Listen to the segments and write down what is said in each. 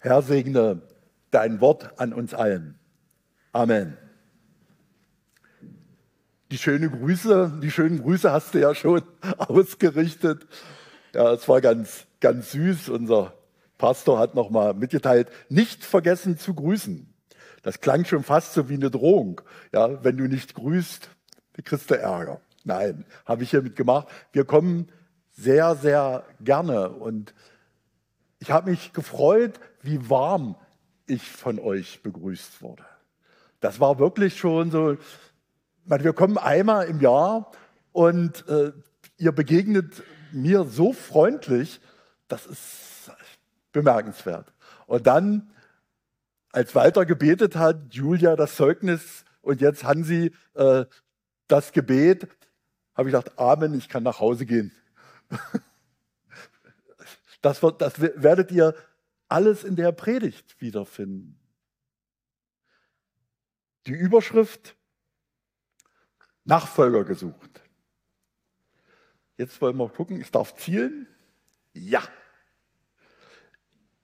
Herr segne dein Wort an uns allen. Amen. Die schönen Grüße, die schönen Grüße hast du ja schon ausgerichtet. Ja, es war ganz, ganz süß. Unser Pastor hat nochmal mitgeteilt, nicht vergessen zu grüßen. Das klang schon fast so wie eine Drohung. Ja, wenn du nicht grüßt, kriegst du Ärger. Nein, habe ich hiermit gemacht. Wir kommen sehr, sehr gerne und ich habe mich gefreut, wie warm ich von euch begrüßt wurde. Das war wirklich schon so, wir kommen einmal im Jahr und äh, ihr begegnet mir so freundlich, das ist bemerkenswert. Und dann, als Walter gebetet hat, Julia das Zeugnis und jetzt Hansi äh, das Gebet, habe ich gedacht, Amen, ich kann nach Hause gehen. Das, wird, das werdet ihr alles in der Predigt wiederfinden. Die Überschrift Nachfolger gesucht. Jetzt wollen wir gucken, ich darf zielen. Ja.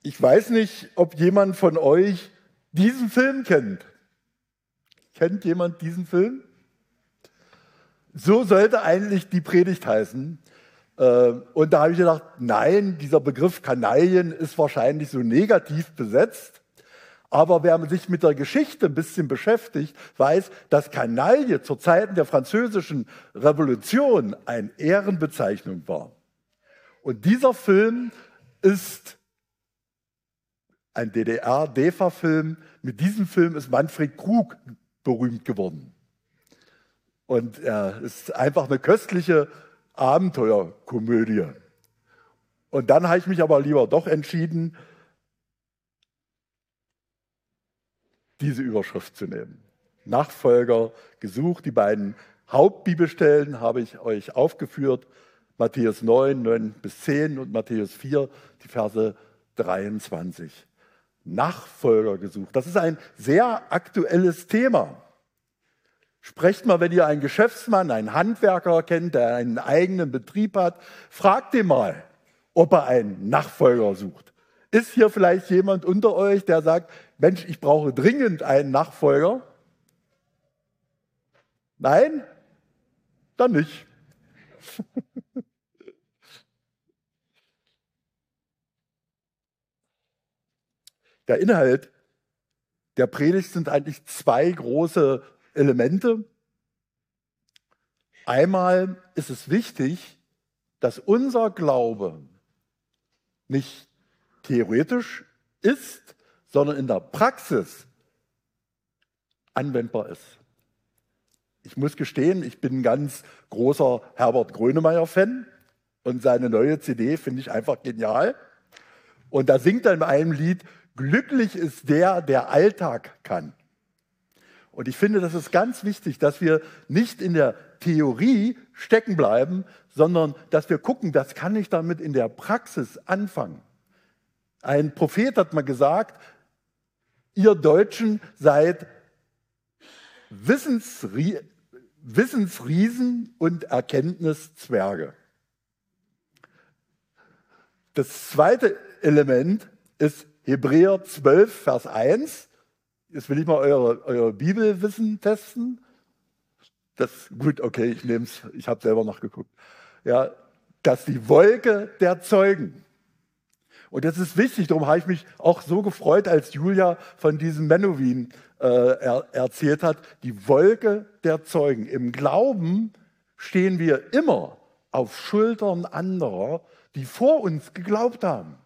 Ich weiß nicht, ob jemand von euch diesen Film kennt. Kennt jemand diesen Film? So sollte eigentlich die Predigt heißen. Ähm, und da habe ich gedacht, nein, dieser Begriff Kanaillen ist wahrscheinlich so negativ besetzt. Aber wer sich mit der Geschichte ein bisschen beschäftigt, weiß, dass Kanaille zur Zeiten der französischen Revolution eine Ehrenbezeichnung war. Und dieser Film ist ein DDR-DEFA-Film. Mit diesem Film ist Manfred Krug berühmt geworden. Und er ist einfach eine köstliche Abenteuerkomödie. Und dann habe ich mich aber lieber doch entschieden, diese Überschrift zu nehmen. Nachfolger gesucht. Die beiden Hauptbibelstellen habe ich euch aufgeführt. Matthäus 9, 9 bis 10 und Matthäus 4, die Verse 23. Nachfolger gesucht. Das ist ein sehr aktuelles Thema. Sprecht mal, wenn ihr einen Geschäftsmann, einen Handwerker kennt, der einen eigenen Betrieb hat, fragt ihn mal, ob er einen Nachfolger sucht. Ist hier vielleicht jemand unter euch, der sagt, Mensch, ich brauche dringend einen Nachfolger? Nein? Dann nicht. Der Inhalt der Predigt sind eigentlich zwei große Elemente. Einmal ist es wichtig, dass unser Glaube nicht theoretisch ist, sondern in der Praxis anwendbar ist. Ich muss gestehen, ich bin ein ganz großer Herbert Grönemeyer-Fan und seine neue CD finde ich einfach genial. Und da singt er in einem Lied, glücklich ist der, der Alltag kann. Und ich finde, das ist ganz wichtig, dass wir nicht in der Theorie stecken bleiben, sondern dass wir gucken, was kann ich damit in der Praxis anfangen. Ein Prophet hat mal gesagt, ihr Deutschen seid Wissensrie Wissensriesen und Erkenntniszwerge. Das zweite Element ist Hebräer 12, Vers 1. Jetzt will ich mal eure, euer Bibelwissen testen. Das, gut, okay, ich nehme es, ich habe selber nachgeguckt. Ja, dass die Wolke der Zeugen. Und das ist wichtig, darum habe ich mich auch so gefreut, als Julia von diesem Menowin äh, er, erzählt hat. Die Wolke der Zeugen. Im Glauben stehen wir immer auf Schultern anderer, die vor uns geglaubt haben.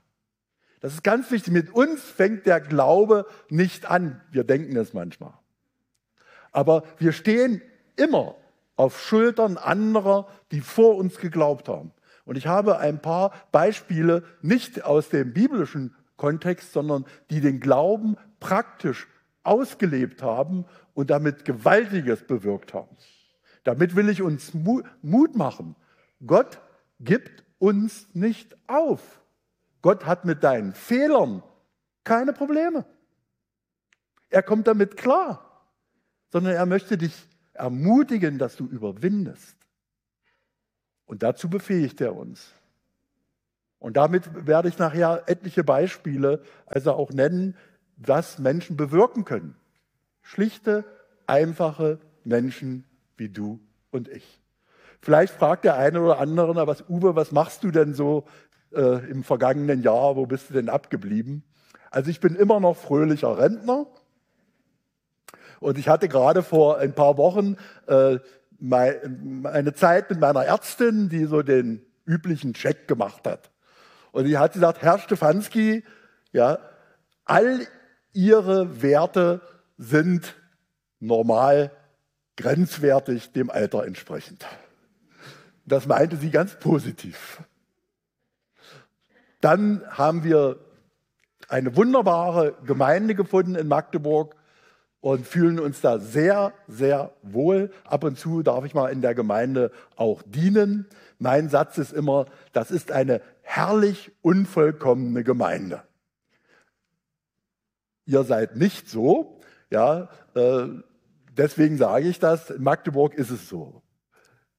Das ist ganz wichtig. Mit uns fängt der Glaube nicht an. Wir denken es manchmal. Aber wir stehen immer auf Schultern anderer, die vor uns geglaubt haben. Und ich habe ein paar Beispiele nicht aus dem biblischen Kontext, sondern die den Glauben praktisch ausgelebt haben und damit Gewaltiges bewirkt haben. Damit will ich uns Mut machen. Gott gibt uns nicht auf. Gott hat mit deinen Fehlern keine Probleme. Er kommt damit klar, sondern er möchte dich ermutigen, dass du überwindest. Und dazu befähigt er uns. Und damit werde ich nachher etliche Beispiele also auch nennen, was Menschen bewirken können. Schlichte, einfache Menschen wie du und ich. Vielleicht fragt der eine oder andere, was, Uwe, was machst du denn so äh, im vergangenen Jahr? Wo bist du denn abgeblieben? Also ich bin immer noch fröhlicher Rentner. Und ich hatte gerade vor ein paar Wochen äh, meine Zeit mit meiner Ärztin, die so den üblichen Check gemacht hat. Und die hat gesagt, Herr Stefanski, ja, all Ihre Werte sind normal, grenzwertig, dem Alter entsprechend. Das meinte sie ganz positiv. Dann haben wir eine wunderbare Gemeinde gefunden in Magdeburg und fühlen uns da sehr, sehr wohl. Ab und zu darf ich mal in der Gemeinde auch dienen. Mein Satz ist immer, das ist eine herrlich unvollkommene Gemeinde. Ihr seid nicht so, ja, äh, deswegen sage ich das. In Magdeburg ist es so.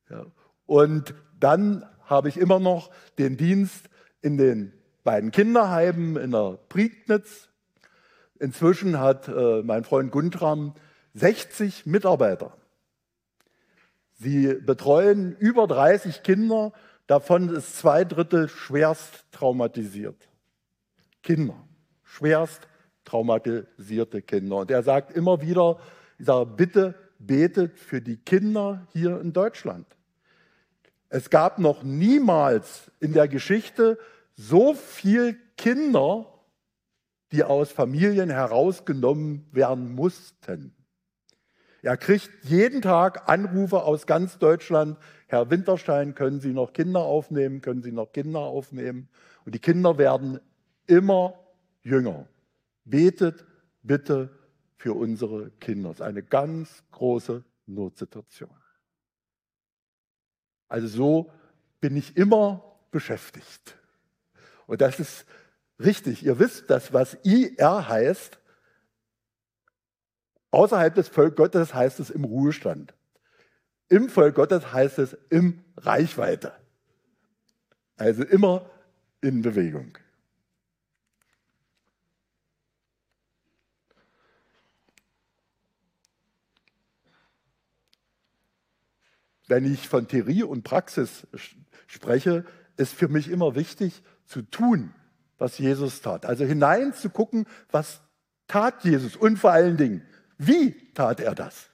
Ja. Und dann habe ich immer noch den Dienst in den beiden Kinderheimen in der Prignitz. Inzwischen hat äh, mein Freund Guntram 60 Mitarbeiter. Sie betreuen über 30 Kinder, davon ist zwei Drittel schwerst traumatisiert. Kinder, schwerst traumatisierte Kinder. Und er sagt immer wieder, ich sage, bitte betet für die Kinder hier in Deutschland. Es gab noch niemals in der Geschichte so viel Kinder, die aus Familien herausgenommen werden mussten. Er kriegt jeden Tag Anrufe aus ganz Deutschland. Herr Winterstein, können Sie noch Kinder aufnehmen? Können Sie noch Kinder aufnehmen? Und die Kinder werden immer jünger. Betet bitte für unsere Kinder. Das ist eine ganz große Notsituation. Also so bin ich immer beschäftigt. Und das ist richtig. Ihr wisst, dass was IR heißt, außerhalb des Volk Gottes heißt es im Ruhestand. Im Volk Gottes heißt es im Reichweite. Also immer in Bewegung. Wenn ich von Theorie und Praxis spreche, ist für mich immer wichtig, zu tun, was Jesus tat. Also hineinzugucken, was tat Jesus und vor allen Dingen, wie tat er das?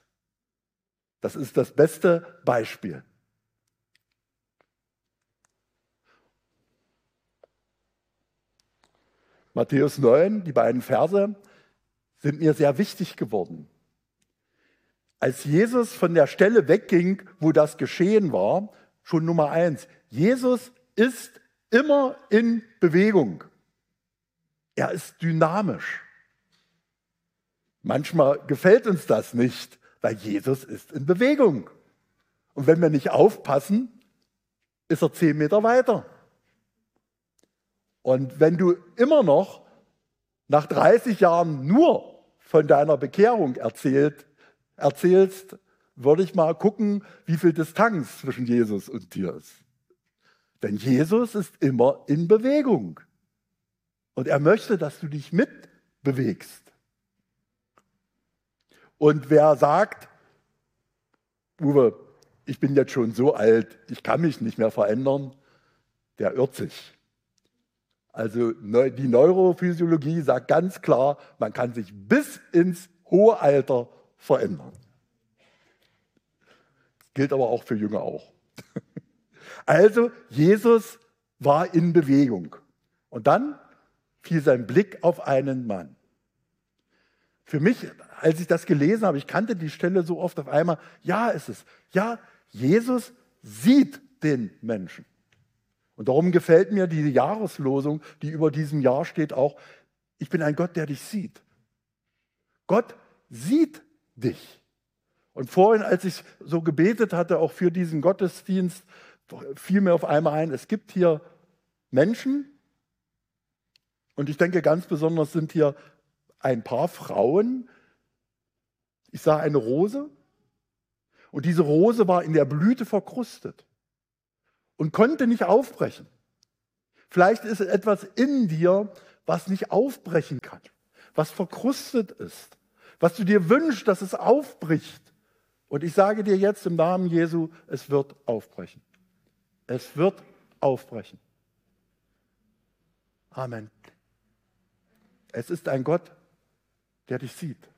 Das ist das beste Beispiel. Matthäus 9, die beiden Verse sind mir sehr wichtig geworden. Als Jesus von der Stelle wegging, wo das geschehen war, schon Nummer eins, Jesus ist immer in Bewegung. Er ist dynamisch. Manchmal gefällt uns das nicht, weil Jesus ist in Bewegung. Und wenn wir nicht aufpassen, ist er zehn Meter weiter. Und wenn du immer noch nach 30 Jahren nur von deiner Bekehrung erzählt, erzählst, würde ich mal gucken, wie viel Distanz zwischen Jesus und dir ist. Denn Jesus ist immer in Bewegung. Und er möchte, dass du dich mitbewegst. Und wer sagt, Uwe, ich bin jetzt schon so alt, ich kann mich nicht mehr verändern, der irrt sich. Also die Neurophysiologie sagt ganz klar, man kann sich bis ins hohe Alter verändern. Gilt aber auch für Jünger auch. Also Jesus war in Bewegung. Und dann fiel sein Blick auf einen Mann. Für mich, als ich das gelesen habe, ich kannte die Stelle so oft auf einmal, ja, ist es. Ja, Jesus sieht den Menschen. Und darum gefällt mir diese Jahreslosung, die über diesem Jahr steht, auch, ich bin ein Gott, der dich sieht. Gott sieht dich. Und vorhin, als ich so gebetet hatte, auch für diesen Gottesdienst, fiel mir auf einmal ein, es gibt hier Menschen, und ich denke ganz besonders sind hier ein paar Frauen. Ich sah eine Rose und diese Rose war in der Blüte verkrustet und konnte nicht aufbrechen. Vielleicht ist etwas in dir, was nicht aufbrechen kann, was verkrustet ist, was du dir wünschst, dass es aufbricht. Und ich sage dir jetzt im Namen Jesu, es wird aufbrechen. Es wird aufbrechen. Amen. Es ist ein Gott, der dich sieht.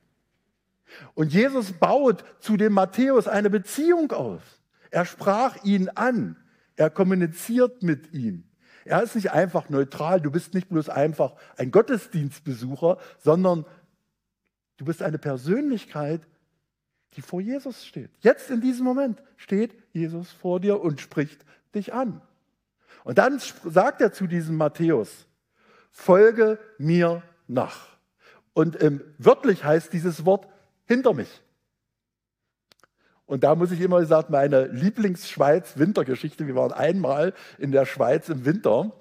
Und Jesus baut zu dem Matthäus eine Beziehung aus. Er sprach ihn an. Er kommuniziert mit ihm. Er ist nicht einfach neutral. Du bist nicht bloß einfach ein Gottesdienstbesucher, sondern du bist eine Persönlichkeit, die vor Jesus steht. Jetzt in diesem Moment steht Jesus vor dir und spricht dich an. Und dann sagt er zu diesem Matthäus, folge mir nach. Und ähm, wörtlich heißt dieses Wort hinter mich. Und da muss ich immer sagen, meine Lieblingsschweiz-Wintergeschichte. Wir waren einmal in der Schweiz im Winter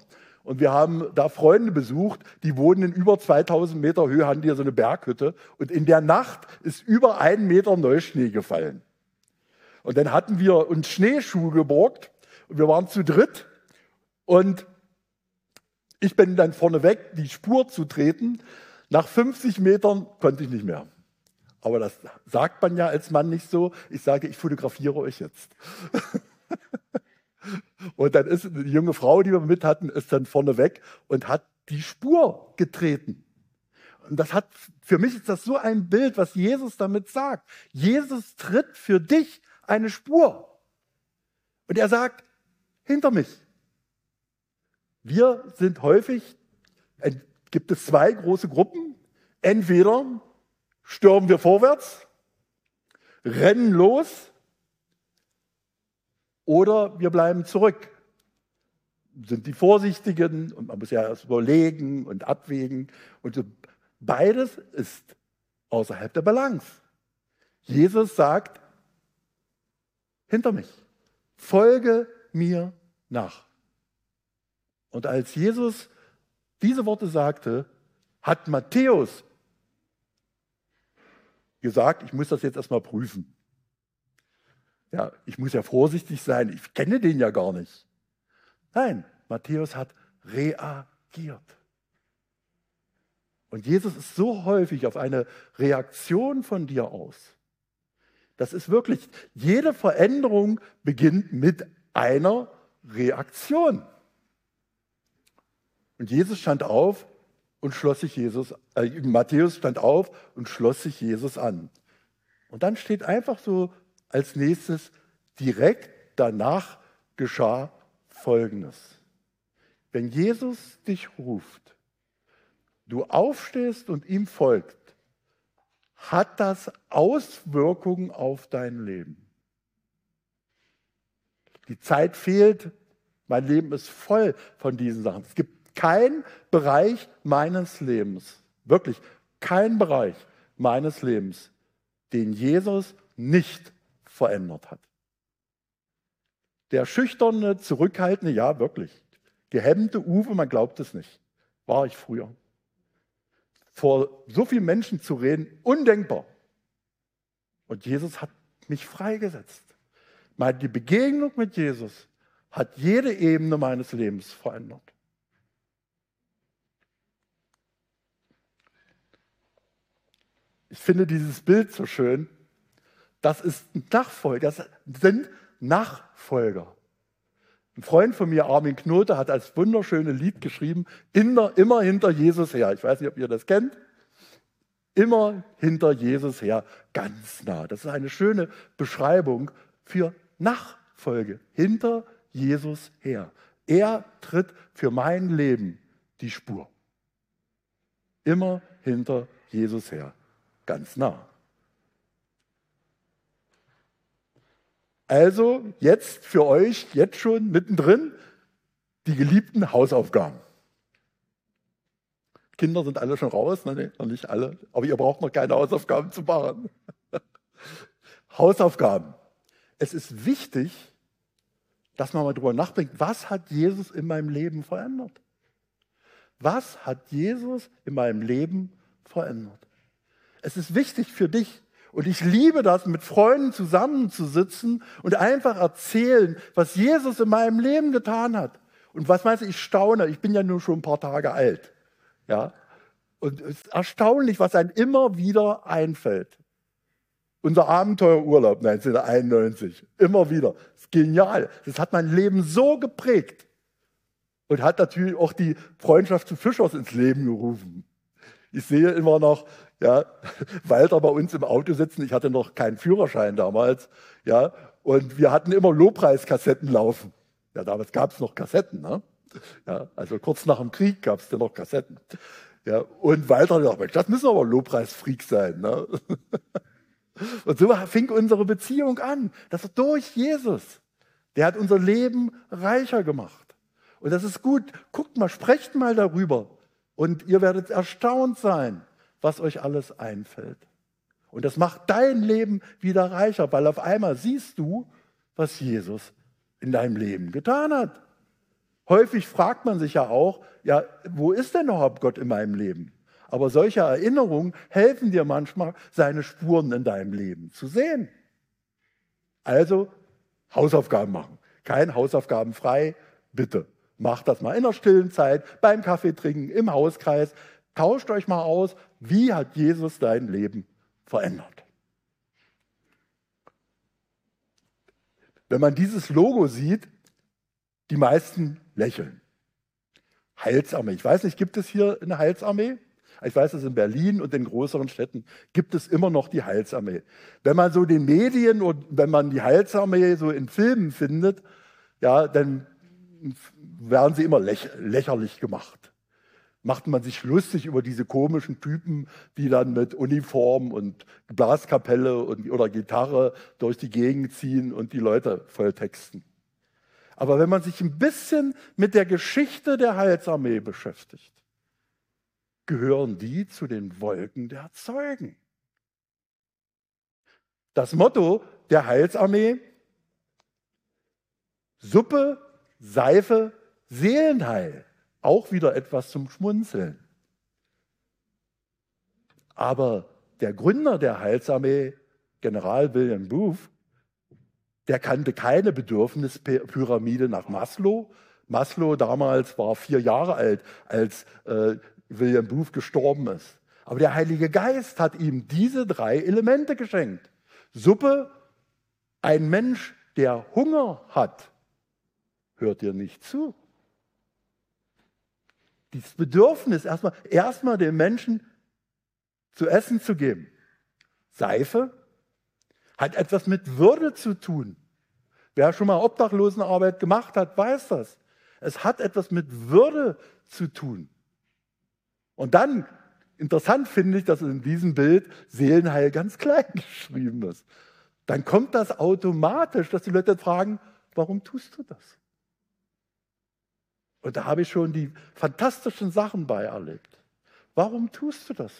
und wir haben da Freunde besucht, die wohnen in über 2000 Meter Höhe, haben hier so eine Berghütte. Und in der Nacht ist über einen Meter Neuschnee gefallen. Und dann hatten wir uns Schneeschuhe geborgt und wir waren zu dritt. Und ich bin dann vorneweg, die Spur zu treten. Nach 50 Metern konnte ich nicht mehr. Aber das sagt man ja als Mann nicht so. Ich sage, ich fotografiere euch jetzt. und dann ist eine junge Frau, die wir mit hatten, ist dann vorne weg und hat die Spur getreten. Und das hat, für mich ist das so ein Bild, was Jesus damit sagt. Jesus tritt für dich eine Spur. Und er sagt, hinter mich. Wir sind häufig, gibt es zwei große Gruppen. Entweder stürmen wir vorwärts, rennen los oder wir bleiben zurück. Sind die Vorsichtigen und man muss ja erst überlegen und abwägen. Und beides ist außerhalb der Balance. Jesus sagt, hinter mich, folge mir nach. Und als Jesus diese Worte sagte, hat Matthäus gesagt, ich muss das jetzt erstmal prüfen. Ja, ich muss ja vorsichtig sein, ich kenne den ja gar nicht. Nein, Matthäus hat reagiert. Und Jesus ist so häufig auf eine Reaktion von dir aus. Das ist wirklich, jede Veränderung beginnt mit einer Reaktion. Und Jesus stand auf und schloss sich Jesus, äh, Matthäus stand auf und schloss sich Jesus an. Und dann steht einfach so als nächstes, direkt danach geschah Folgendes. Wenn Jesus dich ruft, du aufstehst und ihm folgt, hat das Auswirkungen auf dein Leben. Die Zeit fehlt, mein Leben ist voll von diesen Sachen. Es gibt kein Bereich meines Lebens, wirklich kein Bereich meines Lebens, den Jesus nicht verändert hat. Der schüchterne, zurückhaltende, ja wirklich, gehemmte Uwe, man glaubt es nicht, war ich früher. Vor so vielen Menschen zu reden, undenkbar. Und Jesus hat mich freigesetzt. Die Begegnung mit Jesus hat jede Ebene meines Lebens verändert. Ich finde dieses Bild so schön. Das ist Nachfolger, das sind Nachfolger. Ein Freund von mir, Armin Knote, hat als wunderschönes Lied geschrieben, immer, immer hinter Jesus her. Ich weiß nicht, ob ihr das kennt. Immer hinter Jesus her, ganz nah. Das ist eine schöne Beschreibung für Nachfolge. Hinter Jesus her. Er tritt für mein Leben die Spur. Immer hinter Jesus her ganz nah. Also jetzt für euch, jetzt schon mittendrin, die geliebten Hausaufgaben. Kinder sind alle schon raus, ne, noch nicht alle, aber ihr braucht noch keine Hausaufgaben zu machen. Hausaufgaben. Es ist wichtig, dass man mal drüber nachdenkt, was hat Jesus in meinem Leben verändert? Was hat Jesus in meinem Leben verändert? Es ist wichtig für dich. Und ich liebe das, mit Freunden zusammenzusitzen und einfach erzählen, was Jesus in meinem Leben getan hat. Und was meinst du, ich staune, ich bin ja nur schon ein paar Tage alt. Ja? Und es ist erstaunlich, was einem immer wieder einfällt. Unser Abenteuerurlaub 1991, immer wieder. Das ist genial. Das hat mein Leben so geprägt. Und hat natürlich auch die Freundschaft zu Fischers ins Leben gerufen. Ich sehe immer noch, ja, Walter bei uns im Auto sitzen. Ich hatte noch keinen Führerschein damals, ja, und wir hatten immer Lobpreiskassetten laufen. Ja, damals gab es noch Kassetten, ne? Ja, also kurz nach dem Krieg gab es dann noch Kassetten. Ja, und Walter gesagt, das müssen aber Lobpreisfreaks sein. Ne? Und so fing unsere Beziehung an. Das ist durch Jesus. Der hat unser Leben reicher gemacht. Und das ist gut. Guckt mal, sprecht mal darüber. Und ihr werdet erstaunt sein, was euch alles einfällt. Und das macht dein Leben wieder reicher, weil auf einmal siehst du, was Jesus in deinem Leben getan hat. Häufig fragt man sich ja auch, ja, wo ist denn überhaupt Gott in meinem Leben? Aber solche Erinnerungen helfen dir manchmal, seine Spuren in deinem Leben zu sehen. Also Hausaufgaben machen. Kein Hausaufgaben frei, bitte. Macht das mal in der stillen Zeit, beim Kaffee trinken, im Hauskreis. Tauscht euch mal aus, wie hat Jesus dein Leben verändert. Wenn man dieses Logo sieht, die meisten lächeln. Heilsarmee. Ich weiß nicht, gibt es hier eine Heilsarmee? Ich weiß, dass in Berlin und in größeren Städten gibt es immer noch die Heilsarmee. Wenn man so den Medien und wenn man die Heilsarmee so in Filmen findet, ja, dann werden sie immer läch lächerlich gemacht. Macht man sich lustig über diese komischen Typen, die dann mit Uniform und Blaskapelle und, oder Gitarre durch die Gegend ziehen und die Leute volltexten. Aber wenn man sich ein bisschen mit der Geschichte der Heilsarmee beschäftigt, gehören die zu den Wolken der Zeugen. Das Motto der Heilsarmee, Suppe, Seife, Seelenheil. Auch wieder etwas zum Schmunzeln. Aber der Gründer der Heilsarmee, General William Booth, der kannte keine Bedürfnispyramide nach Maslow. Maslow damals war vier Jahre alt, als äh, William Booth gestorben ist. Aber der Heilige Geist hat ihm diese drei Elemente geschenkt. Suppe, ein Mensch, der Hunger hat, hört dir nicht zu. Dieses Bedürfnis, erstmal, erstmal dem Menschen zu essen zu geben. Seife, hat etwas mit Würde zu tun. Wer schon mal Obdachlosenarbeit gemacht hat, weiß das. Es hat etwas mit Würde zu tun. Und dann, interessant finde ich, dass in diesem Bild Seelenheil ganz klein geschrieben ist. Dann kommt das automatisch, dass die Leute fragen, warum tust du das? Und da habe ich schon die fantastischen Sachen bei erlebt. Warum tust du das?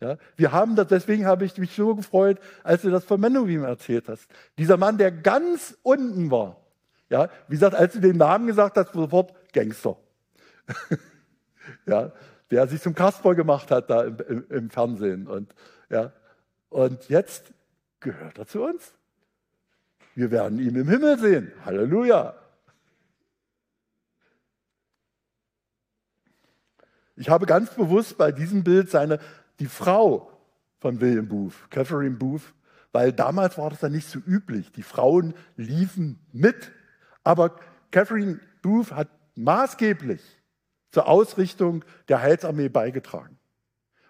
Ja, wir haben das, deswegen habe ich mich so gefreut, als du das von Menowim erzählt hast. Dieser Mann, der ganz unten war. Ja, wie gesagt, als du den Namen gesagt hast, sofort Gangster. ja, der sich zum Kasper gemacht hat da im, im, im Fernsehen. Und, ja, und jetzt gehört er zu uns. Wir werden ihn im Himmel sehen. Halleluja. Ich habe ganz bewusst bei diesem Bild seine die Frau von William Booth, Catherine Booth, weil damals war das ja nicht so üblich. Die Frauen liefen mit. Aber Catherine Booth hat maßgeblich zur Ausrichtung der Heilsarmee beigetragen.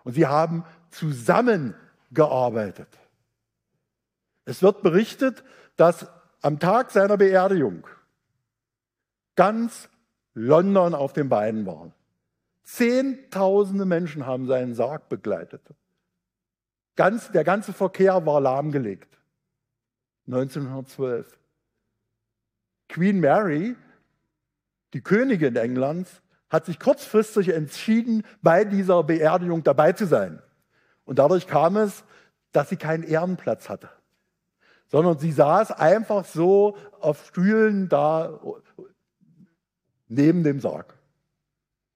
Und sie haben zusammengearbeitet. Es wird berichtet, dass am Tag seiner Beerdigung ganz London auf den Beinen war. Zehntausende Menschen haben seinen Sarg begleitet. Ganz, der ganze Verkehr war lahmgelegt. 1912. Queen Mary, die Königin Englands, hat sich kurzfristig entschieden, bei dieser Beerdigung dabei zu sein. Und dadurch kam es, dass sie keinen Ehrenplatz hatte, sondern sie saß einfach so auf Stühlen da neben dem Sarg.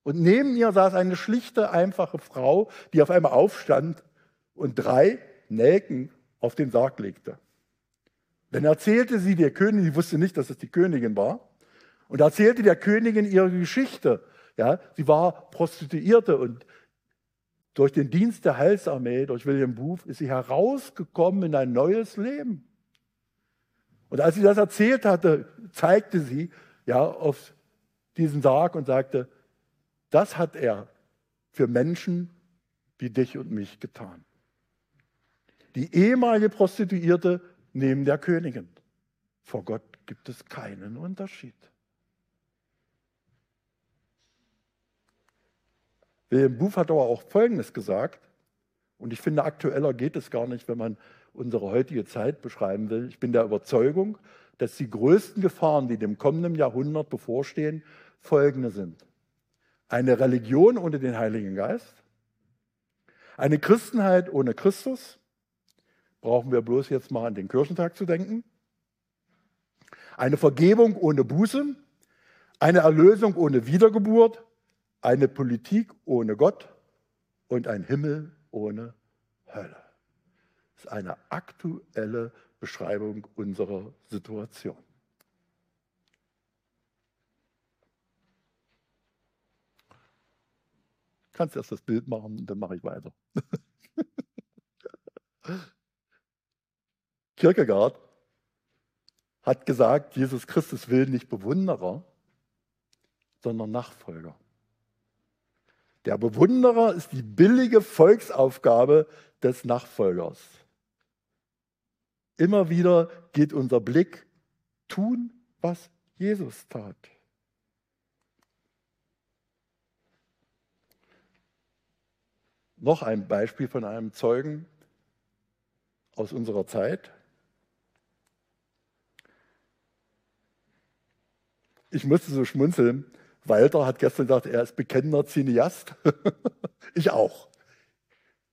Und neben ihr saß eine schlichte, einfache Frau, die auf einmal aufstand und drei Nelken auf den Sarg legte. Dann erzählte sie der Königin, sie wusste nicht, dass es die Königin war, Und erzählte der Königin ihre Geschichte. Ja, sie war Prostituierte und durch den Dienst der Heilsarmee, durch William Booth, ist sie herausgekommen in ein neues Leben. Und als sie das erzählt hatte, zeigte sie ja auf diesen Sarg und sagte, das hat er für Menschen wie dich und mich getan. Die ehemalige Prostituierte neben der Königin. Vor Gott gibt es keinen Unterschied. William Booth hat aber auch Folgendes gesagt, und ich finde, aktueller geht es gar nicht, wenn man unsere heutige Zeit beschreiben will. Ich bin der Überzeugung, dass die größten Gefahren, die dem kommenden Jahrhundert bevorstehen, folgende sind. Eine Religion ohne den Heiligen Geist, eine Christenheit ohne Christus, brauchen wir bloß jetzt mal an den Kirchentag zu denken, eine Vergebung ohne Buße, eine Erlösung ohne Wiedergeburt, eine Politik ohne Gott und ein Himmel ohne Hölle. Das ist eine aktuelle Beschreibung unserer Situation. Kannst erst das Bild machen, dann mache ich weiter. Kierkegaard hat gesagt, Jesus Christus will nicht Bewunderer, sondern Nachfolger. Der Bewunderer ist die billige Volksaufgabe des Nachfolgers. Immer wieder geht unser Blick tun, was Jesus tat. Noch ein Beispiel von einem Zeugen aus unserer Zeit. Ich musste so schmunzeln. Walter hat gestern gesagt, er ist bekennender Cineast. ich auch.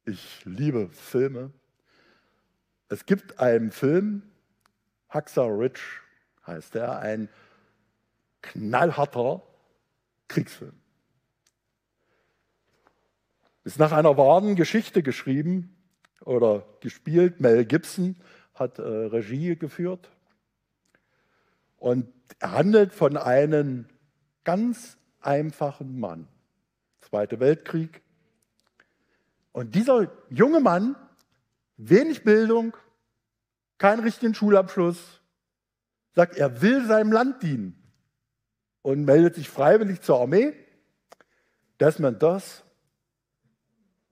Ich liebe Filme. Es gibt einen Film, Hacksaw Ridge heißt er, ein knallharter Kriegsfilm. Ist nach einer wahren Geschichte geschrieben oder gespielt. Mel Gibson hat äh, Regie geführt. Und er handelt von einem ganz einfachen Mann. Zweiter Weltkrieg. Und dieser junge Mann, wenig Bildung, keinen richtigen Schulabschluss, sagt, er will seinem Land dienen und meldet sich freiwillig zur Armee. Desmond das.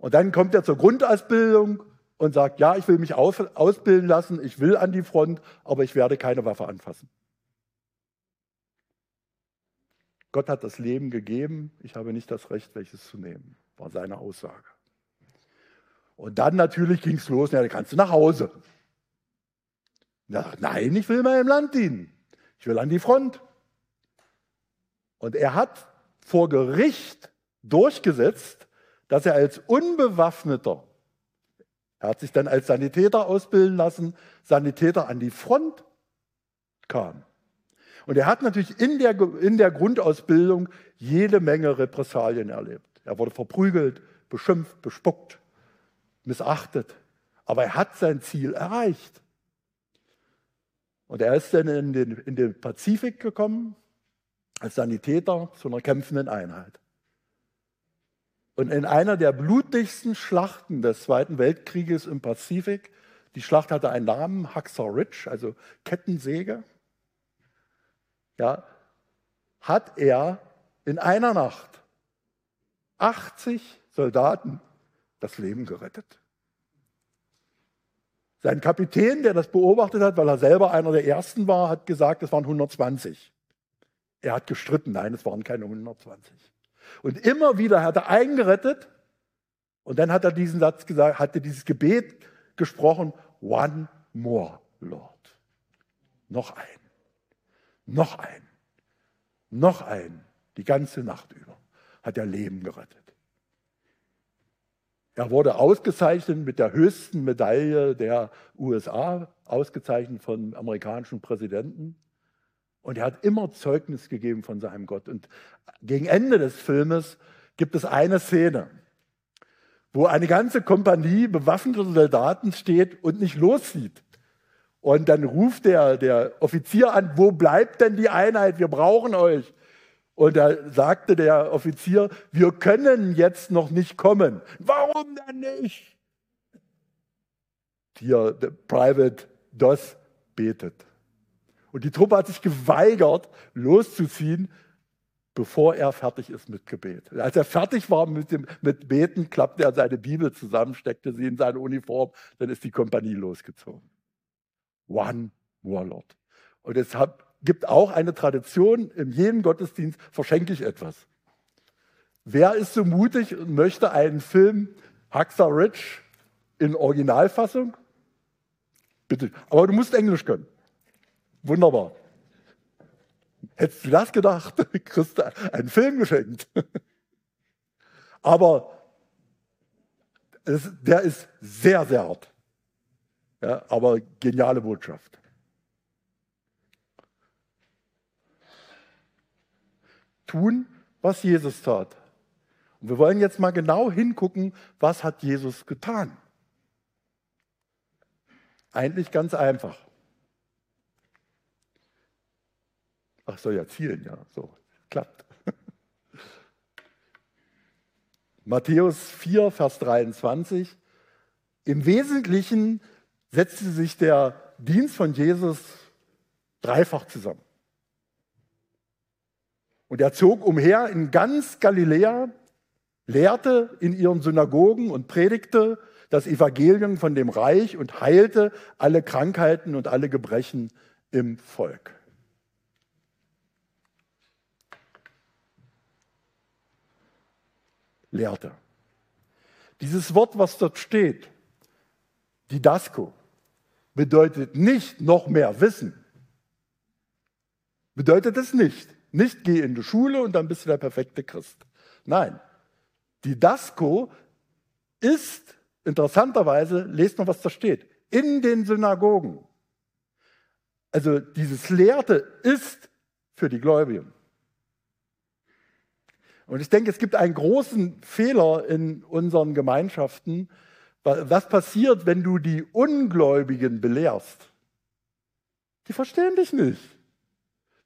Und dann kommt er zur Grundausbildung und sagt, ja, ich will mich ausbilden lassen, ich will an die Front, aber ich werde keine Waffe anfassen. Gott hat das Leben gegeben, ich habe nicht das Recht, welches zu nehmen, war seine Aussage. Und dann natürlich ging es los, ja, dann kannst du nach Hause. Na, nein, ich will meinem Land dienen. Ich will an die Front. Und er hat vor Gericht durchgesetzt, dass er als Unbewaffneter, er hat sich dann als Sanitäter ausbilden lassen, Sanitäter an die Front kam. Und er hat natürlich in der, in der Grundausbildung jede Menge Repressalien erlebt. Er wurde verprügelt, beschimpft, bespuckt, missachtet. Aber er hat sein Ziel erreicht. Und er ist dann in den, in den Pazifik gekommen, als Sanitäter zu einer kämpfenden Einheit. Und in einer der blutigsten Schlachten des Zweiten Weltkrieges im Pazifik, die Schlacht hatte einen Namen, Hacksaw Ridge, also Kettensäge, ja, hat er in einer Nacht 80 Soldaten das Leben gerettet. Sein Kapitän, der das beobachtet hat, weil er selber einer der Ersten war, hat gesagt, es waren 120. Er hat gestritten, nein, es waren keine 120. Und immer wieder hat er eingerettet und dann hat er diesen Satz gesagt, hatte dieses Gebet gesprochen, one more, Lord. Noch ein. Noch ein. Noch ein. Die ganze Nacht über hat er Leben gerettet. Er wurde ausgezeichnet mit der höchsten Medaille der USA, ausgezeichnet von amerikanischen Präsidenten. Und er hat immer Zeugnis gegeben von seinem Gott. Und gegen Ende des Filmes gibt es eine Szene, wo eine ganze Kompanie bewaffneter Soldaten steht und nicht loszieht Und dann ruft der, der Offizier an, wo bleibt denn die Einheit? Wir brauchen euch. Und da sagte der Offizier, wir können jetzt noch nicht kommen. Warum denn nicht? Hier, der Private DOS betet. Und die Truppe hat sich geweigert, loszuziehen, bevor er fertig ist mit Gebet. Als er fertig war mit, dem, mit Beten, klappte er seine Bibel zusammen, steckte sie in seine Uniform, dann ist die Kompanie losgezogen. One Warlord. Und es hat, gibt auch eine Tradition, in jedem Gottesdienst verschenke ich etwas. Wer ist so mutig und möchte einen Film Haxa Rich in Originalfassung? Bitte. Aber du musst Englisch können. Wunderbar. Hättest du das gedacht? Kriegst du einen Film geschenkt. Aber es, der ist sehr, sehr hart. Ja, aber geniale Botschaft. Tun, was Jesus tat. Und wir wollen jetzt mal genau hingucken, was hat Jesus getan. Eigentlich ganz einfach. Ach, soll ja zielen, ja, so, klappt. Matthäus 4, Vers 23. Im Wesentlichen setzte sich der Dienst von Jesus dreifach zusammen. Und er zog umher in ganz Galiläa, lehrte in ihren Synagogen und predigte das Evangelium von dem Reich und heilte alle Krankheiten und alle Gebrechen im Volk. Lehrte. Dieses Wort, was dort steht, Didasko, bedeutet nicht noch mehr Wissen. Bedeutet es nicht. Nicht geh in die Schule und dann bist du der perfekte Christ. Nein. Didasko ist interessanterweise, lest mal, was da steht, in den Synagogen. Also dieses Lehrte ist für die Gläubigen. Und ich denke, es gibt einen großen Fehler in unseren Gemeinschaften. Was passiert, wenn du die Ungläubigen belehrst? Die verstehen dich nicht.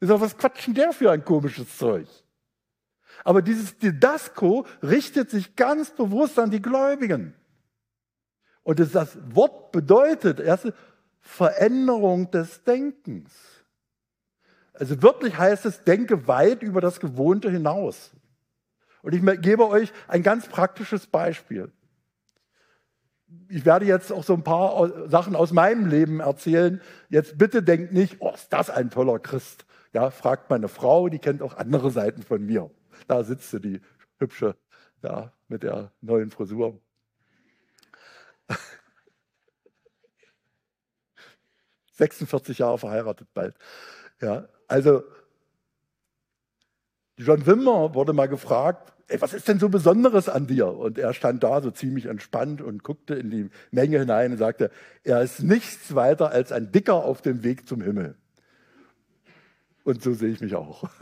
Die sagen, was quatschen der für ein komisches Zeug? Aber dieses Didasko richtet sich ganz bewusst an die Gläubigen. Und das Wort bedeutet erste Veränderung des Denkens. Also wirklich heißt es, denke weit über das Gewohnte hinaus. Und ich gebe euch ein ganz praktisches Beispiel. Ich werde jetzt auch so ein paar Sachen aus meinem Leben erzählen. Jetzt bitte denkt nicht, oh, ist das ein toller Christ. Ja, fragt meine Frau, die kennt auch andere Seiten von mir. Da sitzt sie, die hübsche, ja, mit der neuen Frisur. 46 Jahre verheiratet bald. Ja, also John Wimmer wurde mal gefragt, ey, was ist denn so Besonderes an dir? Und er stand da so ziemlich entspannt und guckte in die Menge hinein und sagte, er ist nichts weiter als ein Dicker auf dem Weg zum Himmel. Und so sehe ich mich auch.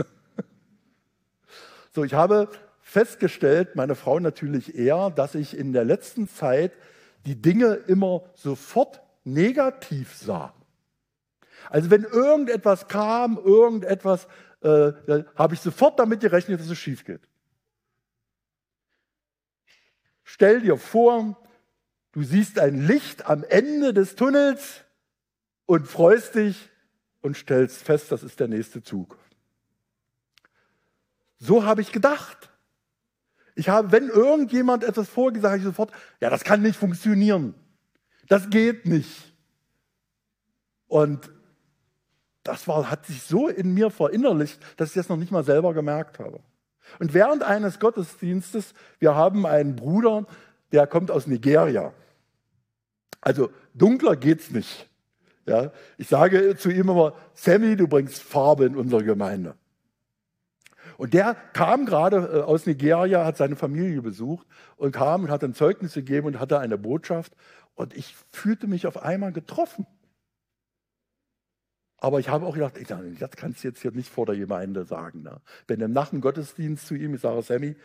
So, ich habe festgestellt, meine Frau natürlich eher, dass ich in der letzten Zeit die Dinge immer sofort negativ sah. Also wenn irgendetwas kam, irgendetwas, äh, habe ich sofort damit gerechnet, dass es schief geht. Stell dir vor, du siehst ein Licht am Ende des Tunnels und freust dich und stellst fest, das ist der nächste Zug. So habe ich gedacht. Ich habe, wenn irgendjemand etwas vorgesagt, habe ich sofort, ja, das kann nicht funktionieren. Das geht nicht. Und das war, hat sich so in mir verinnerlicht, dass ich das noch nicht mal selber gemerkt habe. Und während eines Gottesdienstes, wir haben einen Bruder, der kommt aus Nigeria. Also dunkler geht's nicht. Ja, ich sage zu ihm immer, Sammy, du bringst Farbe in unsere Gemeinde. Und der kam gerade äh, aus Nigeria, hat seine Familie besucht und kam und hat ein Zeugnis gegeben und hatte eine Botschaft. Und ich fühlte mich auf einmal getroffen. Aber ich habe auch gedacht, ich sage, das kannst du jetzt hier nicht vor der Gemeinde sagen. Ne? Bin im nach dem Gottesdienst zu ihm, ich sage, Sammy,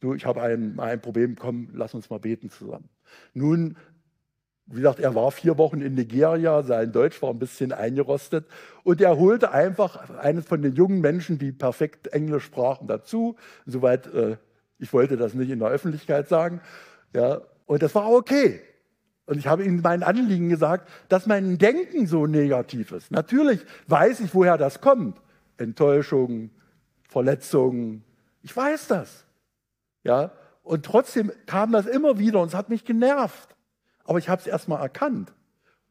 du, ich habe ein, ein Problem, komm, lass uns mal beten zusammen. Nun wie gesagt, er war vier Wochen in Nigeria, sein Deutsch war ein bisschen eingerostet und er holte einfach eines von den jungen Menschen, die perfekt Englisch sprachen, dazu. Soweit, äh, ich wollte das nicht in der Öffentlichkeit sagen. Ja, und das war okay. Und ich habe ihm mein Anliegen gesagt, dass mein Denken so negativ ist. Natürlich weiß ich, woher das kommt. Enttäuschung, Verletzungen. Ich weiß das. Ja, und trotzdem kam das immer wieder und es hat mich genervt. Aber ich habe es erstmal erkannt.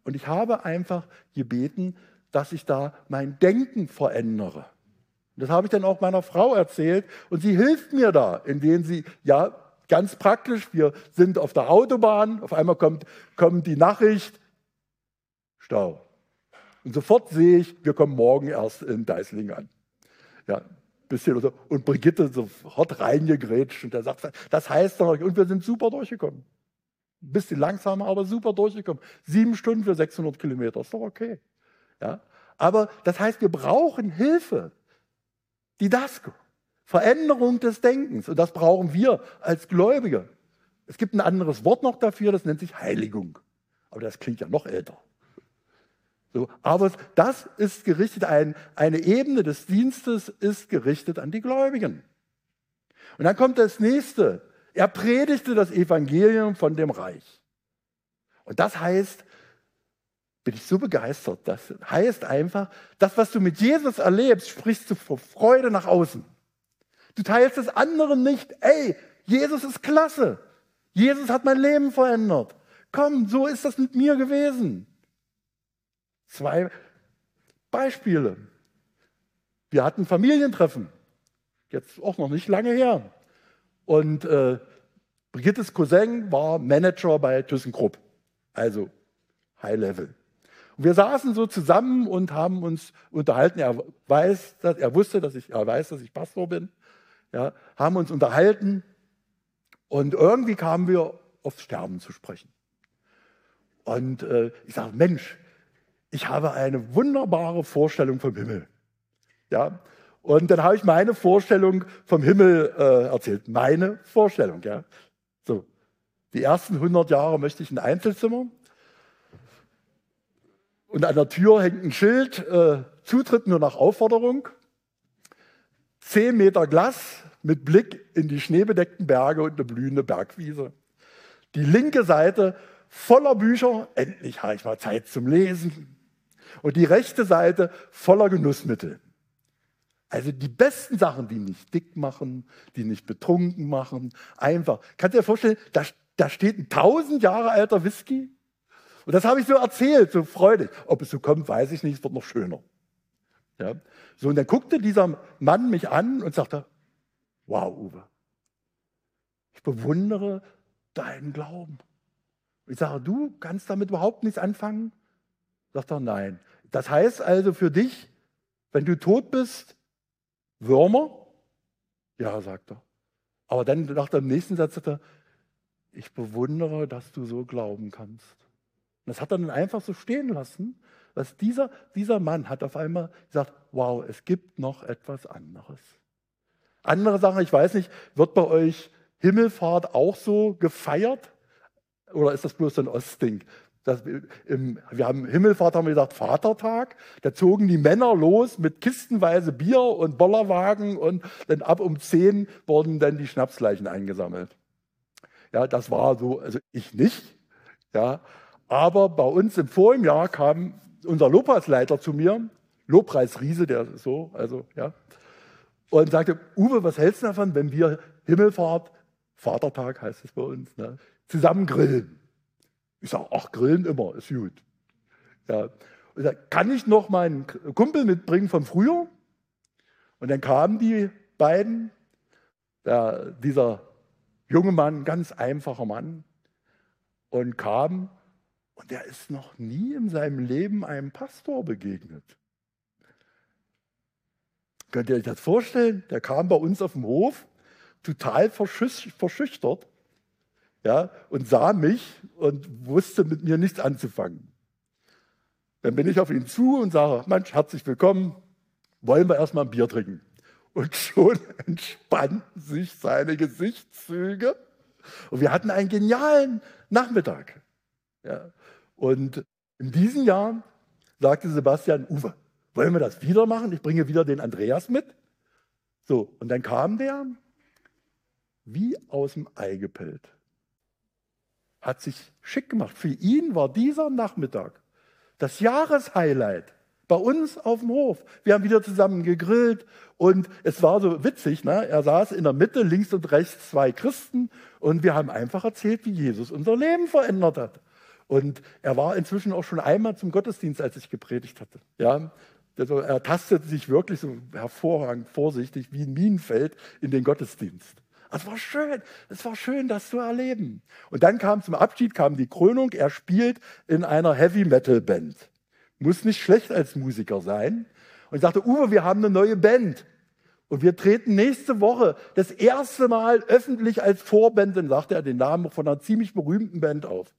Und ich habe einfach gebeten, dass ich da mein Denken verändere. Und das habe ich dann auch meiner Frau erzählt und sie hilft mir da, indem sie, ja, ganz praktisch, wir sind auf der Autobahn, auf einmal kommt, kommt die Nachricht, Stau. Und sofort sehe ich, wir kommen morgen erst in Deißling an. Ja, bisschen so. Und Brigitte sofort reingegrätscht und er sagt, das heißt doch, und wir sind super durchgekommen. Ein bisschen langsamer, aber super durchgekommen. Sieben Stunden für 600 Kilometer, ist doch okay. Ja? Aber das heißt, wir brauchen Hilfe. Die DASCO. Veränderung des Denkens. Und das brauchen wir als Gläubige. Es gibt ein anderes Wort noch dafür, das nennt sich Heiligung. Aber das klingt ja noch älter. So, aber das ist gerichtet, ein, eine Ebene des Dienstes ist gerichtet an die Gläubigen. Und dann kommt das nächste. Er predigte das Evangelium von dem Reich. Und das heißt, bin ich so begeistert, das heißt einfach, das, was du mit Jesus erlebst, sprichst du vor Freude nach außen. Du teilst es anderen nicht. Ey, Jesus ist klasse. Jesus hat mein Leben verändert. Komm, so ist das mit mir gewesen. Zwei Beispiele. Wir hatten Familientreffen, jetzt auch noch nicht lange her. Und äh, Brigittes Cousin war Manager bei ThyssenKrupp, also High Level. Und wir saßen so zusammen und haben uns unterhalten. Er weiß, dass, er wusste, dass ich, er weiß, dass ich Pastor bin. Ja, haben uns unterhalten und irgendwie kamen wir aufs Sterben zu sprechen. Und äh, ich sage, Mensch, ich habe eine wunderbare Vorstellung vom Himmel. Ja, und dann habe ich meine Vorstellung vom Himmel äh, erzählt. Meine Vorstellung, ja. So, die ersten 100 Jahre möchte ich ein Einzelzimmer. Und an der Tür hängt ein Schild, äh, Zutritt nur nach Aufforderung. Zehn Meter Glas mit Blick in die schneebedeckten Berge und eine blühende Bergwiese. Die linke Seite voller Bücher, endlich habe ich mal Zeit zum Lesen und die rechte Seite voller Genussmittel. Also die besten Sachen, die nicht dick machen, die nicht betrunken machen, einfach. Kannst du dir vorstellen, da, da steht ein tausend Jahre alter Whisky? Und das habe ich so erzählt, so freudig. Ob es so kommt, weiß ich nicht, es wird noch schöner. Ja. So, und dann guckte dieser Mann mich an und sagte, wow, Uwe, ich bewundere deinen Glauben. Ich sage, du kannst damit überhaupt nichts anfangen? Sagt er, nein. Das heißt also für dich, wenn du tot bist, Würmer? Ja, sagt er. Aber dann nach dem nächsten Satz sagt er, ich bewundere, dass du so glauben kannst. Und das hat er dann einfach so stehen lassen, dass dieser, dieser Mann hat auf einmal gesagt, wow, es gibt noch etwas anderes. Andere Sachen, ich weiß nicht, wird bei euch Himmelfahrt auch so gefeiert? Oder ist das bloß ein Ostding? Das, im, wir haben Himmelfahrt, haben wir gesagt, Vatertag. Da zogen die Männer los mit kistenweise Bier und Bollerwagen und dann ab um zehn wurden dann die Schnapsleichen eingesammelt. Ja, das war so, also ich nicht. Ja, aber bei uns im vorigen Jahr kam unser Lobpreisleiter zu mir, Lobpreisriese, der so, also ja, und sagte, Uwe, was hältst du davon, wenn wir Himmelfahrt, Vatertag heißt es bei uns, ne, zusammen grillen? Ich sage, ach, grillen immer, ist gut. Ja. Und sag, kann ich noch meinen Kumpel mitbringen vom Frühjahr? Und dann kamen die beiden, der, dieser junge Mann, ganz einfacher Mann, und kam, und der ist noch nie in seinem Leben einem Pastor begegnet. Könnt ihr euch das vorstellen? Der kam bei uns auf dem Hof, total verschüchtert, ja, und sah mich und wusste mit mir nichts anzufangen. Dann bin ich auf ihn zu und sage, Mensch, herzlich willkommen, wollen wir erstmal ein Bier trinken. Und schon entspannten sich seine Gesichtszüge. Und wir hatten einen genialen Nachmittag. Ja. Und in diesem Jahr sagte Sebastian, Uwe, wollen wir das wieder machen? Ich bringe wieder den Andreas mit. So, und dann kam der wie aus dem Ei gepellt. Hat sich schick gemacht. Für ihn war dieser Nachmittag das Jahreshighlight bei uns auf dem Hof. Wir haben wieder zusammen gegrillt und es war so witzig. Ne? Er saß in der Mitte, links und rechts zwei Christen und wir haben einfach erzählt, wie Jesus unser Leben verändert hat. Und er war inzwischen auch schon einmal zum Gottesdienst, als ich gepredigt hatte. Ja, also er tastete sich wirklich so hervorragend vorsichtig wie ein Minenfeld in den Gottesdienst. Es war schön, es war schön, das zu erleben. Und dann kam zum Abschied kam die Krönung. Er spielt in einer Heavy Metal Band. Muss nicht schlecht als Musiker sein. Und ich sagte, Uwe, wir haben eine neue Band. Und wir treten nächste Woche das erste Mal öffentlich als Vorband, dann sagte er den Namen von einer ziemlich berühmten Band auf.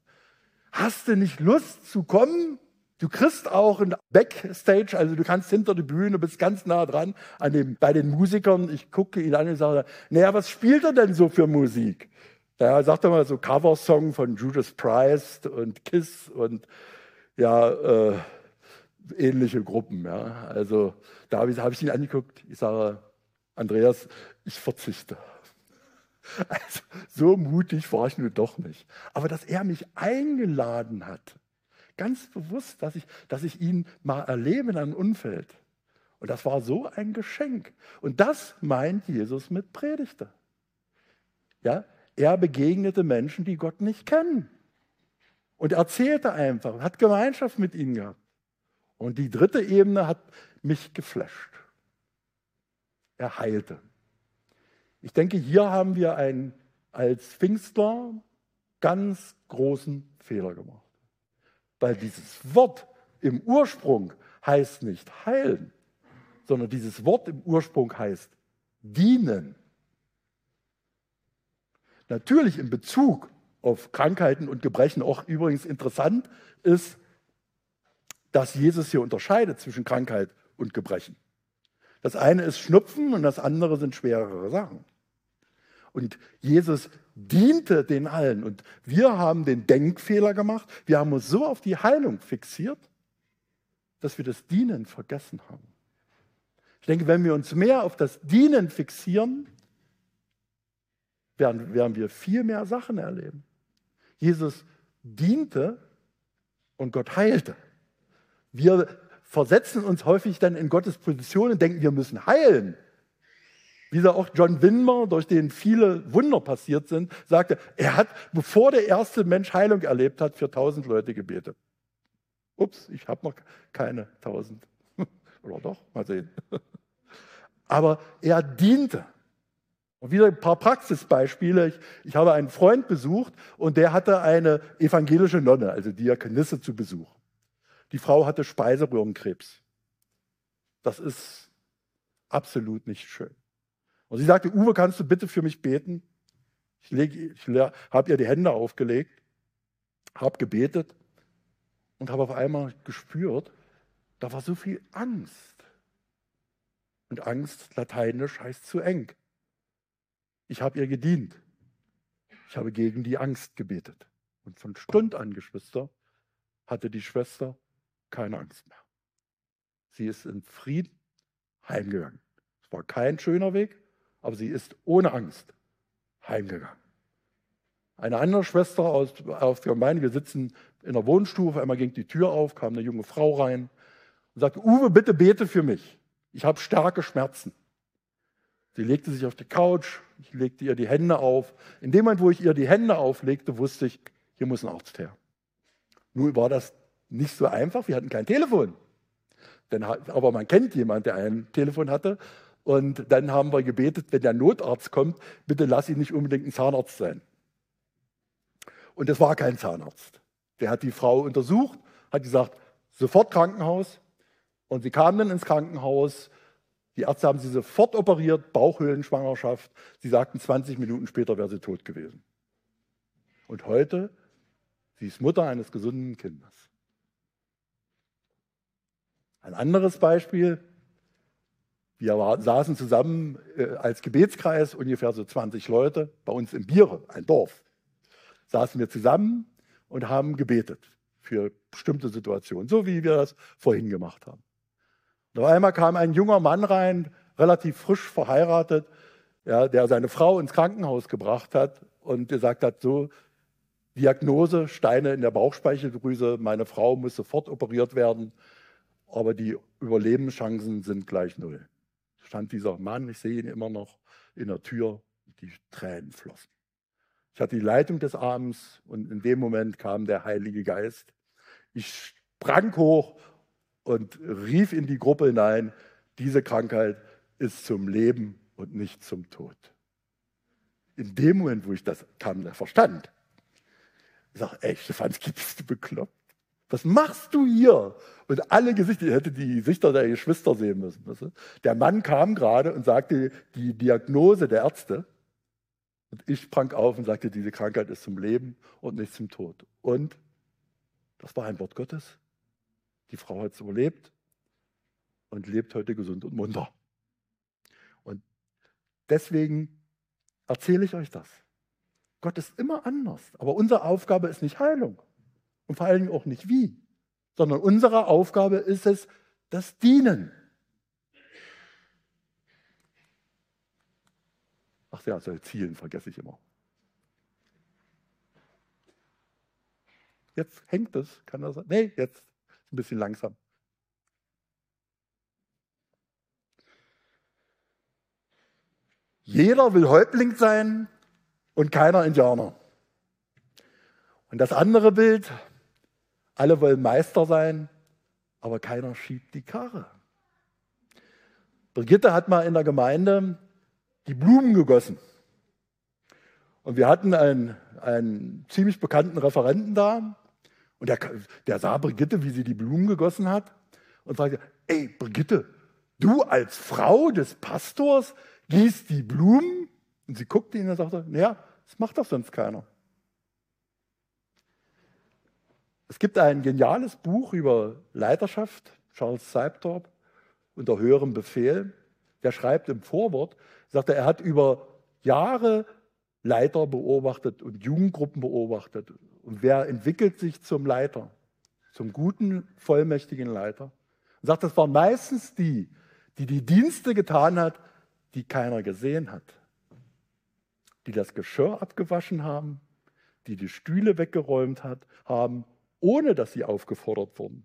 Hast du nicht Lust zu kommen? Du kriegst auch ein Backstage, also du kannst hinter der Bühne, bist ganz nah dran an dem, bei den Musikern. Ich gucke ihn an und sage, naja, was spielt er denn so für Musik? Ja, sagt er mal so Coversong von Judas Priest und Kiss und ja, äh, ähnliche Gruppen. Ja. Also da habe ich, hab ich ihn angeguckt. Ich sage, Andreas, ich verzichte. Also, so mutig war ich nun doch nicht. Aber dass er mich eingeladen hat, ganz bewusst, dass ich, dass ich ihn mal erlebe in einem Umfeld. Und das war so ein Geschenk. Und das meint Jesus mit Predigte. Ja, er begegnete Menschen, die Gott nicht kennen. Und erzählte einfach, hat Gemeinschaft mit ihnen gehabt. Und die dritte Ebene hat mich geflasht. Er heilte. Ich denke, hier haben wir einen als Pfingstler ganz großen Fehler gemacht. Weil dieses Wort im Ursprung heißt nicht heilen, sondern dieses Wort im Ursprung heißt dienen. Natürlich in Bezug auf Krankheiten und Gebrechen auch übrigens interessant ist, dass Jesus hier unterscheidet zwischen Krankheit und Gebrechen. Das eine ist Schnupfen und das andere sind schwerere Sachen. Und Jesus diente den allen. Und wir haben den Denkfehler gemacht. Wir haben uns so auf die Heilung fixiert, dass wir das Dienen vergessen haben. Ich denke, wenn wir uns mehr auf das Dienen fixieren, werden, werden wir viel mehr Sachen erleben. Jesus diente und Gott heilte. Wir versetzen uns häufig dann in Gottes Position und denken, wir müssen heilen. Wie da auch John Winmer, durch den viele Wunder passiert sind, sagte, er hat, bevor der erste Mensch Heilung erlebt hat, für tausend Leute gebetet. Ups, ich habe noch keine tausend. Oder doch? Mal sehen. Aber er diente. Und wieder ein paar Praxisbeispiele. Ich, ich habe einen Freund besucht und der hatte eine evangelische Nonne, also Diakonisse, zu Besuch. Die Frau hatte Speiseröhrenkrebs. Das ist absolut nicht schön. Und sie sagte, Uwe, kannst du bitte für mich beten? Ich, ich habe ihr die Hände aufgelegt, habe gebetet und habe auf einmal gespürt, da war so viel Angst. Und Angst, lateinisch, heißt zu eng. Ich habe ihr gedient. Ich habe gegen die Angst gebetet. Und von Stund an, Geschwister, hatte die Schwester keine Angst mehr. Sie ist in Frieden heimgegangen. Es war kein schöner Weg, aber sie ist ohne Angst heimgegangen. Eine andere Schwester aus, aus der Gemeinde, wir sitzen in der Wohnstufe, einmal ging die Tür auf, kam eine junge Frau rein und sagte, Uwe, bitte bete für mich. Ich habe starke Schmerzen. Sie legte sich auf die Couch, ich legte ihr die Hände auf. In dem Moment, wo ich ihr die Hände auflegte, wusste ich, hier muss ein Arzt her. Nun war das nicht so einfach, wir hatten kein Telefon. Denn, aber man kennt jemanden, der ein Telefon hatte. Und dann haben wir gebetet, wenn der Notarzt kommt, bitte lass ihn nicht unbedingt ein Zahnarzt sein. Und es war kein Zahnarzt. Der hat die Frau untersucht, hat gesagt, sofort Krankenhaus. Und sie kam dann ins Krankenhaus. Die Ärzte haben sie sofort operiert, Bauchhöhlenschwangerschaft. Sie sagten, 20 Minuten später wäre sie tot gewesen. Und heute, sie ist Mutter eines gesunden Kindes. Ein anderes Beispiel, wir saßen zusammen äh, als Gebetskreis, ungefähr so 20 Leute, bei uns im Biere, ein Dorf. Saßen wir zusammen und haben gebetet für bestimmte Situationen, so wie wir das vorhin gemacht haben. Und auf einmal kam ein junger Mann rein, relativ frisch verheiratet, ja, der seine Frau ins Krankenhaus gebracht hat und gesagt hat, so, Diagnose, Steine in der Bauchspeicheldrüse, meine Frau muss sofort operiert werden, aber die Überlebenschancen sind gleich null. Stand dieser Mann, ich sehe ihn immer noch in der Tür, die Tränen flossen. Ich hatte die Leitung des Abends und in dem Moment kam der Heilige Geist. Ich sprang hoch und rief in die Gruppe hinein, diese Krankheit ist zum Leben und nicht zum Tod. In dem Moment, wo ich das kam, der Verstand. Ich sage, ey, Stefanski, bist du bekloppt? Was machst du hier? Und alle Gesichter, ich hätte die Gesichter der Geschwister sehen müssen. Der Mann kam gerade und sagte die Diagnose der Ärzte. Und ich sprang auf und sagte, diese Krankheit ist zum Leben und nicht zum Tod. Und das war ein Wort Gottes. Die Frau hat es überlebt und lebt heute gesund und munter. Und deswegen erzähle ich euch das. Gott ist immer anders. Aber unsere Aufgabe ist nicht Heilung. Und vor allen Dingen auch nicht wie. Sondern unsere Aufgabe ist es, das Dienen. Ach ja, soll Zielen vergesse ich immer. Jetzt hängt es, kann das sein? Nee, jetzt ein bisschen langsam. Jeder will Häuptling sein und keiner Indianer. Und das andere Bild, alle wollen Meister sein, aber keiner schiebt die Karre. Brigitte hat mal in der Gemeinde die Blumen gegossen. Und wir hatten einen, einen ziemlich bekannten Referenten da. Und der, der sah Brigitte, wie sie die Blumen gegossen hat. Und sagte, ey, Brigitte, du als Frau des Pastors gießt die Blumen? Und sie guckte ihn und sagte, naja, das macht doch sonst keiner. Es gibt ein geniales Buch über Leiterschaft, Charles Seibtorp, unter höherem Befehl. Der schreibt im Vorwort, sagt er, er hat über Jahre Leiter beobachtet und Jugendgruppen beobachtet. Und wer entwickelt sich zum Leiter, zum guten, vollmächtigen Leiter? Und sagt, das waren meistens die, die die Dienste getan hat, die keiner gesehen hat. Die das Geschirr abgewaschen haben, die die Stühle weggeräumt hat, haben ohne dass sie aufgefordert wurden.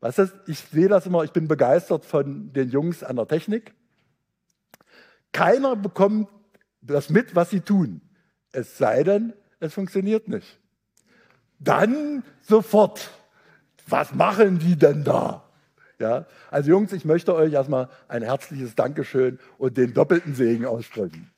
Weißt du, ich sehe das immer, ich bin begeistert von den Jungs an der Technik. Keiner bekommt das mit, was sie tun. Es sei denn, es funktioniert nicht. Dann sofort. Was machen die denn da? Ja, also Jungs, ich möchte euch erstmal ein herzliches Dankeschön und den doppelten Segen aussprechen.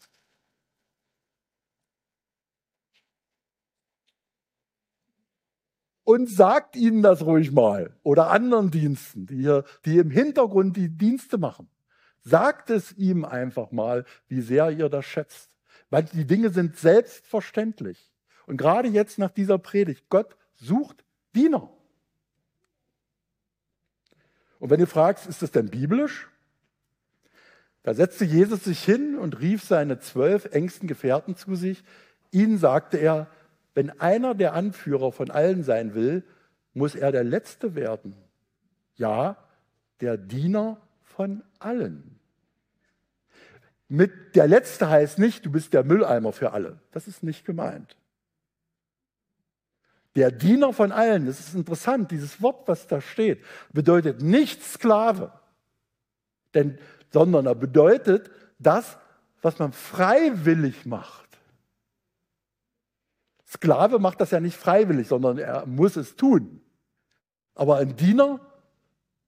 Und sagt ihnen das ruhig mal oder anderen Diensten, die, hier, die im Hintergrund die Dienste machen. Sagt es ihm einfach mal, wie sehr ihr das schätzt. Weil die Dinge sind selbstverständlich. Und gerade jetzt nach dieser Predigt, Gott sucht Diener. Und wenn du fragst, ist das denn biblisch? Da setzte Jesus sich hin und rief seine zwölf engsten Gefährten zu sich. Ihnen sagte er, wenn einer der Anführer von allen sein will, muss er der Letzte werden. Ja, der Diener von allen. Mit der Letzte heißt nicht, du bist der Mülleimer für alle. Das ist nicht gemeint. Der Diener von allen, das ist interessant, dieses Wort, was da steht, bedeutet nicht Sklave, denn, sondern er bedeutet das, was man freiwillig macht. Sklave macht das ja nicht freiwillig, sondern er muss es tun. Aber ein Diener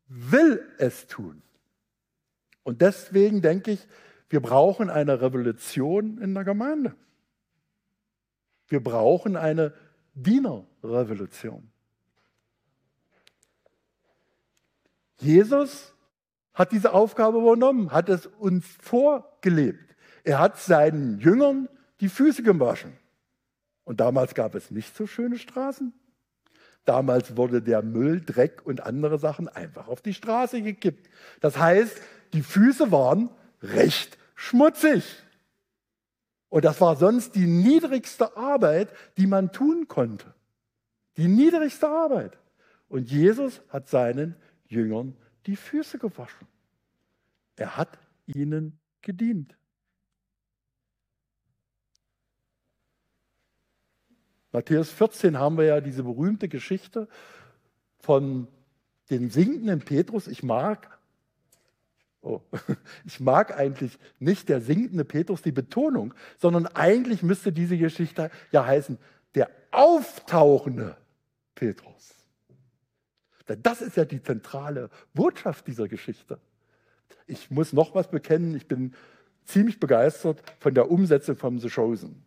will es tun. Und deswegen denke ich, wir brauchen eine Revolution in der Gemeinde. Wir brauchen eine Dienerrevolution. Jesus hat diese Aufgabe übernommen, hat es uns vorgelebt. Er hat seinen Jüngern die Füße gewaschen. Und damals gab es nicht so schöne Straßen. Damals wurde der Müll, Dreck und andere Sachen einfach auf die Straße gekippt. Das heißt, die Füße waren recht schmutzig. Und das war sonst die niedrigste Arbeit, die man tun konnte. Die niedrigste Arbeit. Und Jesus hat seinen Jüngern die Füße gewaschen. Er hat ihnen gedient. Matthäus 14 haben wir ja diese berühmte Geschichte von dem sinkenden Petrus. Ich mag, oh, ich mag eigentlich nicht der sinkende Petrus, die Betonung, sondern eigentlich müsste diese Geschichte ja heißen, der auftauchende Petrus. Denn das ist ja die zentrale Botschaft dieser Geschichte. Ich muss noch was bekennen, ich bin ziemlich begeistert von der Umsetzung von The Chosen.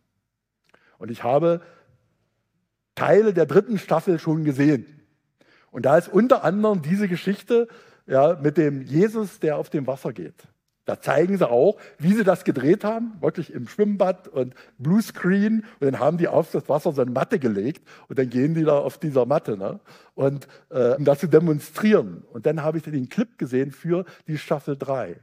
Und ich habe Teile der dritten Staffel schon gesehen. Und da ist unter anderem diese Geschichte ja, mit dem Jesus, der auf dem Wasser geht. Da zeigen sie auch, wie sie das gedreht haben, wirklich im Schwimmbad und Bluescreen. Und dann haben die auf das Wasser so eine Matte gelegt und dann gehen die da auf dieser Matte, ne? und, äh, um das zu demonstrieren. Und dann habe ich den Clip gesehen für die Staffel 3.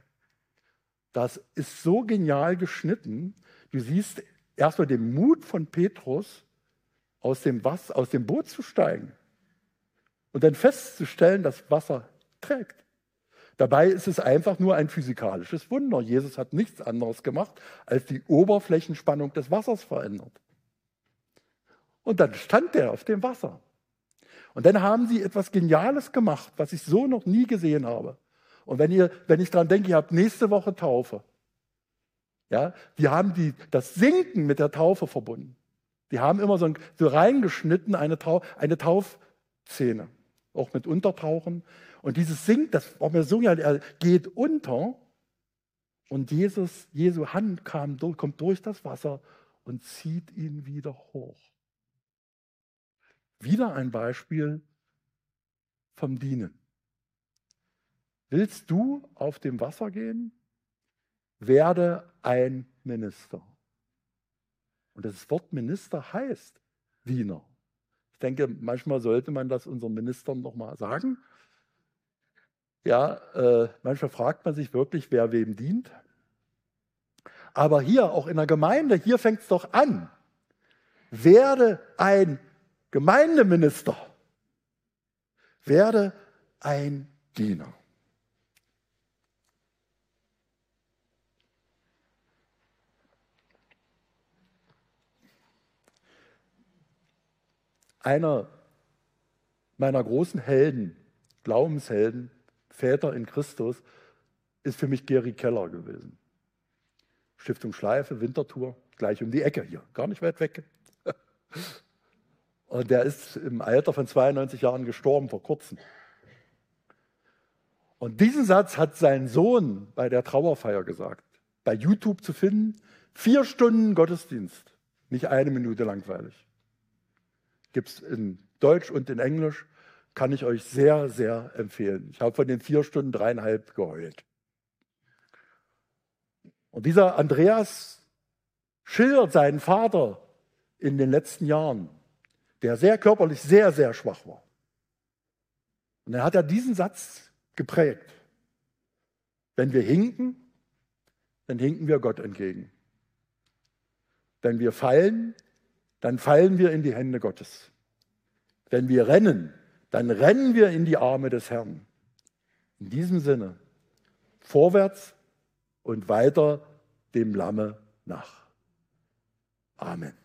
Das ist so genial geschnitten. Du siehst erstmal den Mut von Petrus, aus dem, Wasser, aus dem Boot zu steigen und dann festzustellen, dass Wasser trägt. Dabei ist es einfach nur ein physikalisches Wunder. Jesus hat nichts anderes gemacht, als die Oberflächenspannung des Wassers verändert. Und dann stand er auf dem Wasser. Und dann haben sie etwas Geniales gemacht, was ich so noch nie gesehen habe. Und wenn, ihr, wenn ich daran denke, ihr habt nächste Woche Taufe. Ja, die haben die, das Sinken mit der Taufe verbunden. Die haben immer so, ein, so reingeschnitten eine, Tau, eine Taufszene, auch mit Untertauchen. Und dieses Sinkt, das war mir so, er geht unter und Jesus, Jesu Hand kam, kommt durch das Wasser und zieht ihn wieder hoch. Wieder ein Beispiel vom Dienen. Willst du auf dem Wasser gehen? Werde ein Minister. Und das Wort Minister heißt Diener. Ich denke, manchmal sollte man das unseren Ministern nochmal sagen. Ja, äh, manchmal fragt man sich wirklich, wer wem dient. Aber hier, auch in der Gemeinde, hier fängt es doch an. Werde ein Gemeindeminister. Werde ein Diener. Einer meiner großen Helden, Glaubenshelden, Väter in Christus, ist für mich Gary Keller gewesen. Stiftung Schleife, Wintertour, gleich um die Ecke hier, gar nicht weit weg. Und der ist im Alter von 92 Jahren gestorben, vor kurzem. Und diesen Satz hat sein Sohn bei der Trauerfeier gesagt. Bei YouTube zu finden, vier Stunden Gottesdienst, nicht eine Minute langweilig gibt es in Deutsch und in Englisch, kann ich euch sehr, sehr empfehlen. Ich habe von den vier Stunden dreieinhalb geheult. Und dieser Andreas schildert seinen Vater in den letzten Jahren, der sehr körperlich sehr, sehr schwach war. Und dann hat er diesen Satz geprägt. Wenn wir hinken, dann hinken wir Gott entgegen. Wenn wir fallen, dann fallen wir in die Hände Gottes. Wenn wir rennen, dann rennen wir in die Arme des Herrn. In diesem Sinne, vorwärts und weiter dem Lamme nach. Amen.